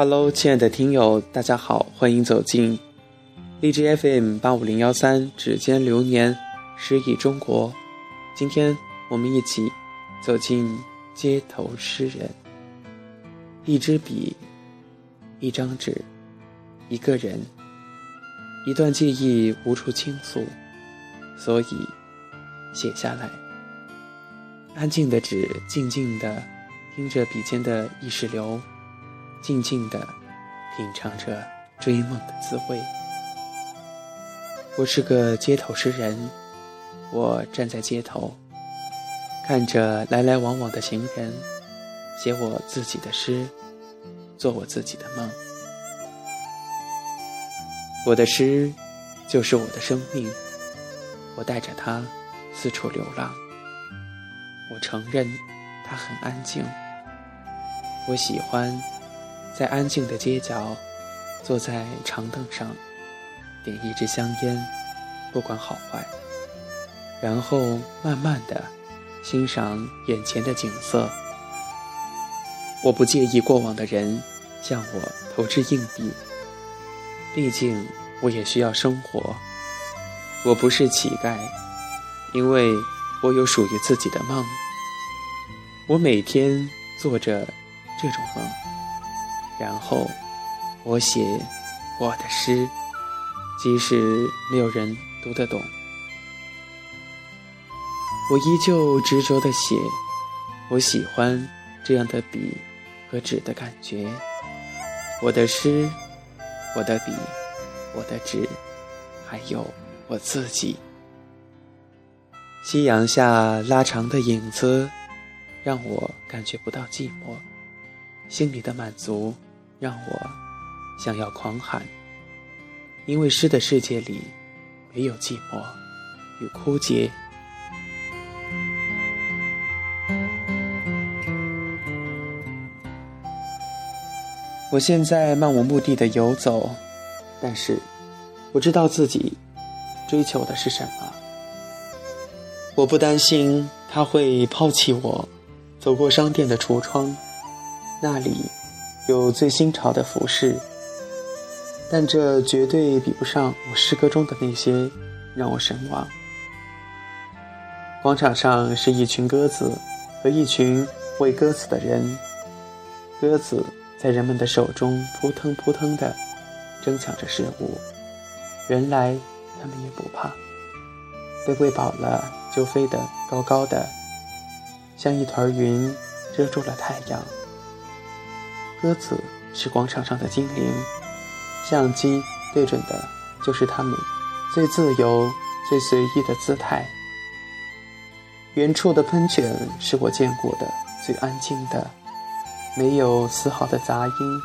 Hello，亲爱的听友，大家好，欢迎走进荔枝 FM 八五零幺三指尖流年诗意中国。今天我们一起走进街头诗人。一支笔，一张纸，一个人，一段记忆无处倾诉，所以写下来。安静的纸，静静的听着笔尖的意识流。静静地品尝着追梦的滋味。我是个街头诗人，我站在街头，看着来来往往的行人，写我自己的诗，做我自己的梦。我的诗就是我的生命，我带着它四处流浪。我承认它很安静，我喜欢。在安静的街角，坐在长凳上，点一支香烟，不管好坏，然后慢慢的欣赏眼前的景色。我不介意过往的人向我投掷硬币，毕竟我也需要生活。我不是乞丐，因为我有属于自己的梦。我每天做着这种梦。然后，我写我的诗，即使没有人读得懂，我依旧执着地写。我喜欢这样的笔和纸的感觉。我的诗，我的笔，我的纸，还有我自己。夕阳下拉长的影子，让我感觉不到寂寞，心里的满足。让我想要狂喊，因为诗的世界里没有寂寞与枯竭。我现在漫无目的的游走，但是我知道自己追求的是什么。我不担心他会抛弃我，走过商店的橱窗，那里。有最新潮的服饰，但这绝对比不上我诗歌中的那些让我神往。广场上是一群鸽子和一群喂鸽子的人，鸽子在人们的手中扑腾扑腾地争抢着食物，原来它们也不怕，被喂饱了就飞得高高的，像一团云遮住了太阳。鸽子是广场上的精灵，相机对准的就是它们最自由、最随意的姿态。远处的喷泉是我见过的最安静的，没有丝毫的杂音，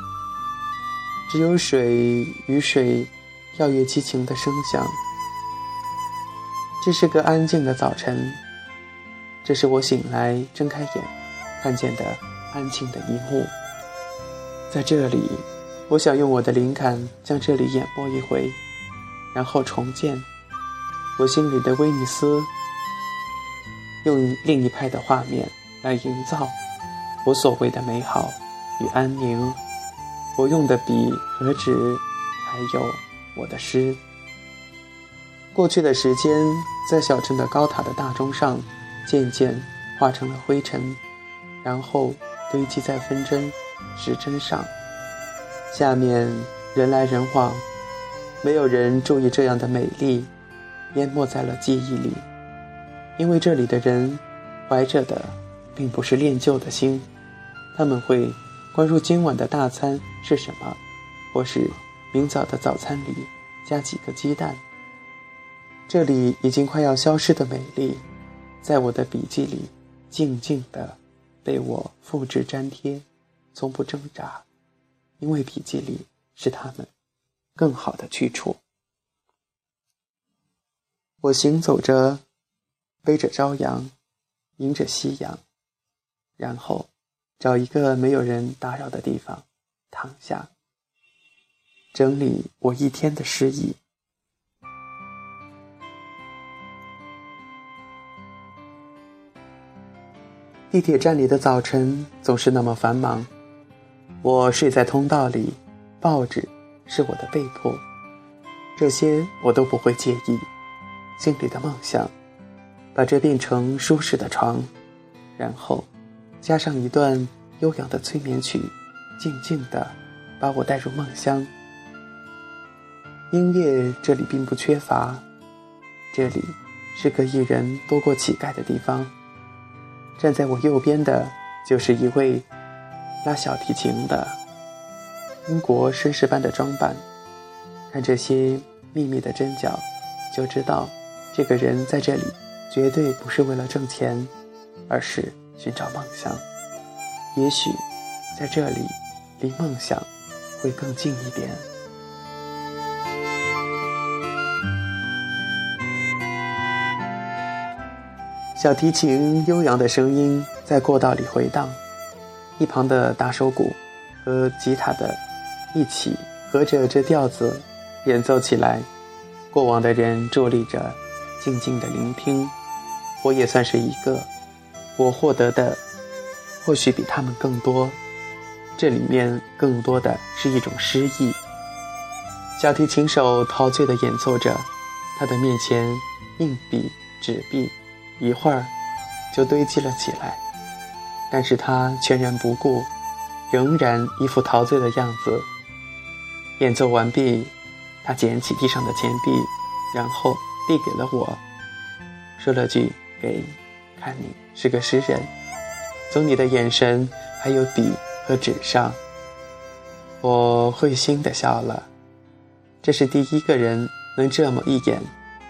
只有水与水跳跃激情的声响。这是个安静的早晨，这是我醒来睁开眼看见的安静的一幕。在这里，我想用我的灵感将这里演播一回，然后重建我心里的威尼斯，用另一派的画面来营造我所谓的美好与安宁。我用的笔和纸，还有我的诗。过去的时间，在小镇的高塔的大钟上，渐渐化成了灰尘，然后堆积在分针。时针上，下面人来人往，没有人注意这样的美丽，淹没在了记忆里。因为这里的人怀着的并不是恋旧的心，他们会关注今晚的大餐是什么，或是明早的早餐里加几个鸡蛋。这里已经快要消失的美丽，在我的笔记里静静地被我复制粘贴。从不挣扎，因为笔记里是他们更好的去处。我行走着，背着朝阳，迎着夕阳，然后找一个没有人打扰的地方躺下，整理我一天的诗意。地铁站里的早晨总是那么繁忙。我睡在通道里，报纸是我的被铺，这些我都不会介意。心里的梦想，把这变成舒适的床，然后加上一段悠扬的催眠曲，静静的把我带入梦乡。音乐这里并不缺乏，这里是个一人多过乞丐的地方。站在我右边的，就是一位拉小提琴的英国绅士般的装扮。看这些密密的针脚，就知道这个人在这里绝对不是为了挣钱，而是寻找梦想。也许在这里，离梦想会更近一点。小提琴悠扬的声音在过道里回荡，一旁的打手鼓和吉他的一起合着这调子演奏起来。过往的人伫立着，静静的聆听。我也算是一个，我获得的或许比他们更多。这里面更多的是一种诗意。小提琴手陶醉地演奏着，他的面前硬币、纸币。一会儿，就堆积了起来，但是他全然不顾，仍然一副陶醉的样子。演奏完毕，他捡起地上的钱币，然后递给了我，说了句：“给，看你是个诗人，从你的眼神还有笔和纸上，我会心的笑了。这是第一个人能这么一眼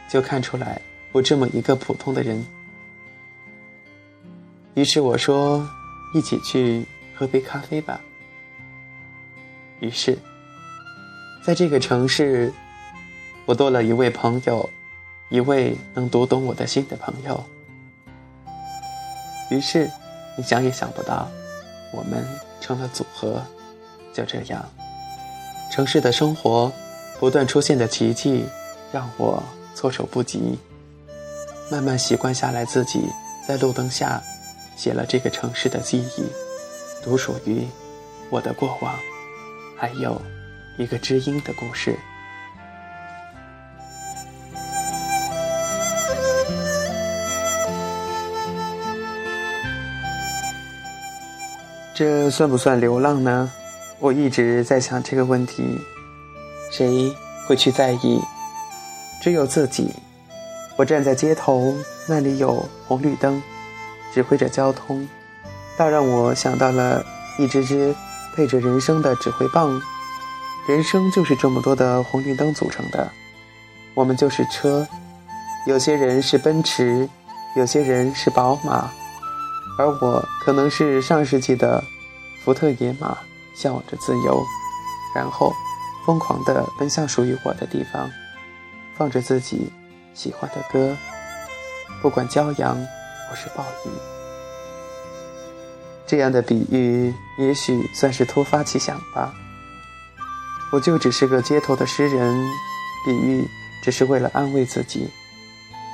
就看出来。”我这么一个普通的人，于是我说：“一起去喝杯咖啡吧。”于是，在这个城市，我多了一位朋友，一位能读懂我的心的朋友。于是，你想也想不到，我们成了组合。就这样，城市的生活不断出现的奇迹，让我措手不及。慢慢习惯下来，自己在路灯下写了这个城市的记忆，独属于我的过往，还有一个知音的故事。这算不算流浪呢？我一直在想这个问题，谁会去在意？只有自己。我站在街头，那里有红绿灯，指挥着交通，倒让我想到了一支支配着人生的指挥棒。人生就是这么多的红绿灯组成的，我们就是车，有些人是奔驰，有些人是宝马，而我可能是上世纪的福特野马，向往着自由，然后疯狂地奔向属于我的地方，放着自己。喜欢的歌，不管骄阳我是暴雨，这样的比喻也许算是突发奇想吧。我就只是个街头的诗人，比喻只是为了安慰自己，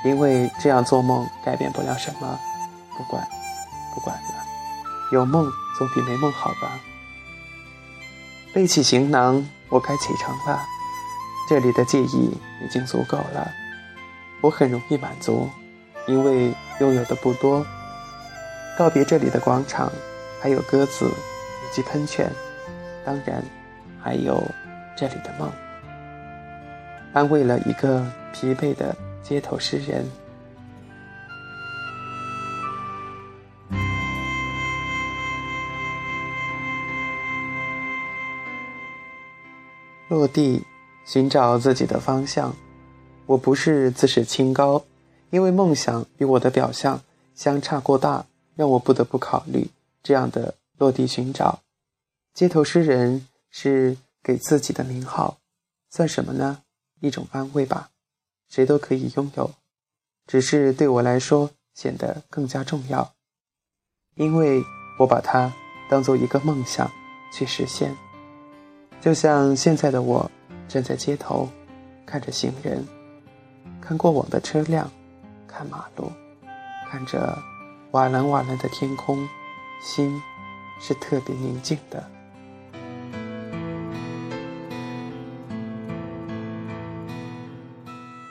因为这样做梦改变不了什么。不管，不管了，有梦总比没梦好吧。背起行囊，我该启程了。这里的记忆已经足够了。我很容易满足，因为拥有的不多。告别这里的广场，还有鸽子以及喷泉，当然还有这里的梦。安慰了一个疲惫的街头诗人。落地，寻找自己的方向。我不是自视清高，因为梦想与我的表象相差过大，让我不得不考虑这样的落地寻找。街头诗人是给自己的名号，算什么呢？一种安慰吧，谁都可以拥有，只是对我来说显得更加重要，因为我把它当做一个梦想去实现。就像现在的我站在街头，看着行人。看过往的车辆，看马路看着瓦蓝瓦蓝的天空心是特别宁静的。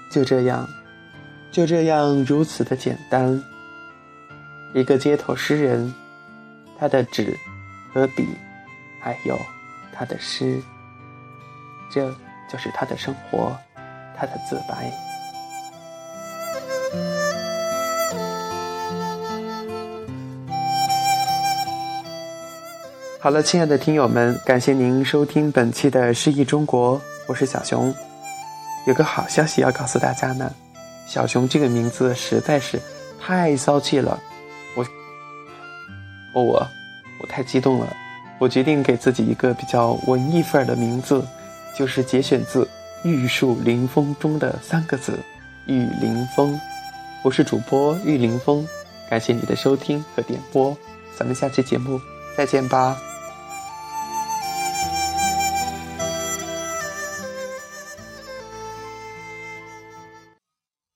就这样就这样如此的简单一个街头诗人他的纸和笔还有他的诗这就是他的生活他的自白。好了，亲爱的听友们，感谢您收听本期的诗意中国，我是小熊。有个好消息要告诉大家呢，小熊这个名字实在是太骚气了，我，我我太激动了，我决定给自己一个比较文艺范儿的名字，就是节选自《玉树临风》中的三个字“玉临风”。我是主播玉临风，感谢你的收听和点播，咱们下期节目再见吧。